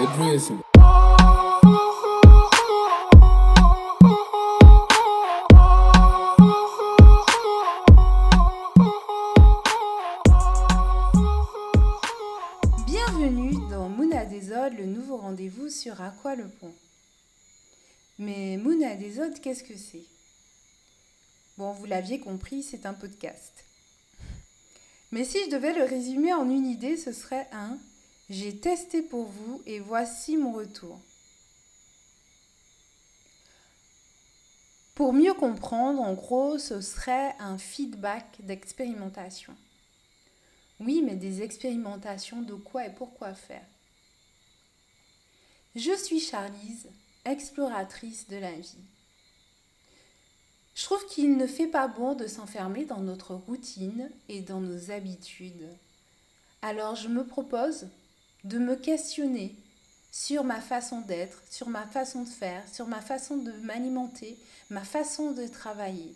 Idris. Bienvenue dans Mouna Desod, le nouveau rendez-vous sur À quoi le pont. Mais Mouna Desod, qu'est-ce que c'est? Bon, vous l'aviez compris, c'est un podcast. Mais si je devais le résumer en une idée, ce serait un J'ai testé pour vous et voici mon retour. Pour mieux comprendre, en gros, ce serait un feedback d'expérimentation. Oui, mais des expérimentations de quoi et pourquoi faire? Je suis Charlise, exploratrice de la vie. Je trouve qu'il ne fait pas bon de s'enfermer dans notre routine et dans nos habitudes. Alors je me propose de me questionner sur ma façon d'être, sur ma façon de faire, sur ma façon de m'alimenter, ma façon de travailler.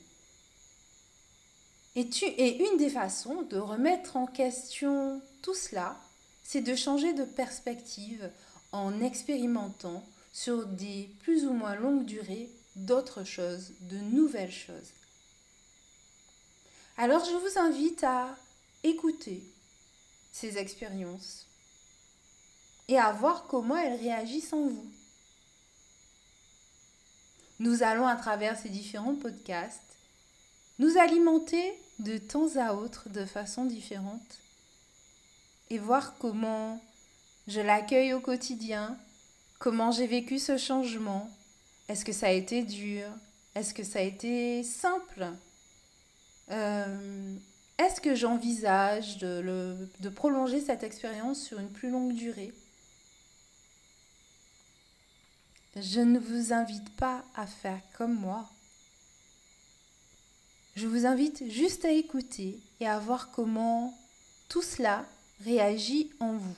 Et, une des façons de remettre en question tout cela, c'est de changer de perspective en expérimentant sur des plus ou moins longues durées d'autres choses, de nouvelles choses. Alors je vous invite à écouter ces expériences et à voir comment elles réagissent en vous. Nous allons à travers ces différents podcasts nous alimenter de temps à autre de façon différente et voir comment je l'accueille au quotidien, comment j'ai vécu ce changement. Est-ce que ça a été dur Est-ce que ça a été simple euh, Est-ce que j'envisage de, de prolonger cette expérience sur une plus longue durée? Je ne vous invite pas à faire comme moi. Je vous invite juste à écouter et à voir comment tout cela réagit en vous.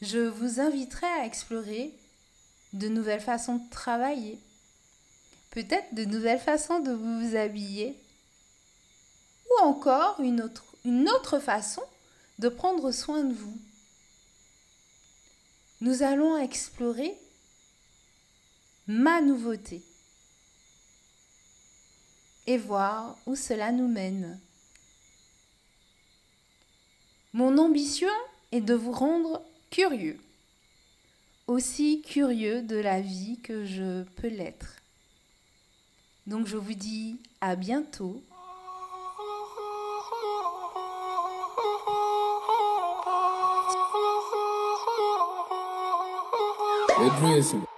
Je vous inviterai à explorer de nouvelles façons de travailler, peut-être de nouvelles façons de vous habiller, ou encore une autre, façon de prendre soin de vous. Nous allons explorer ma nouveauté et voir où cela nous mène. Mon ambition est de vous rendre curieux, aussi curieux de la vie que je peux l'être. Donc je vous dis à bientôt. It raising.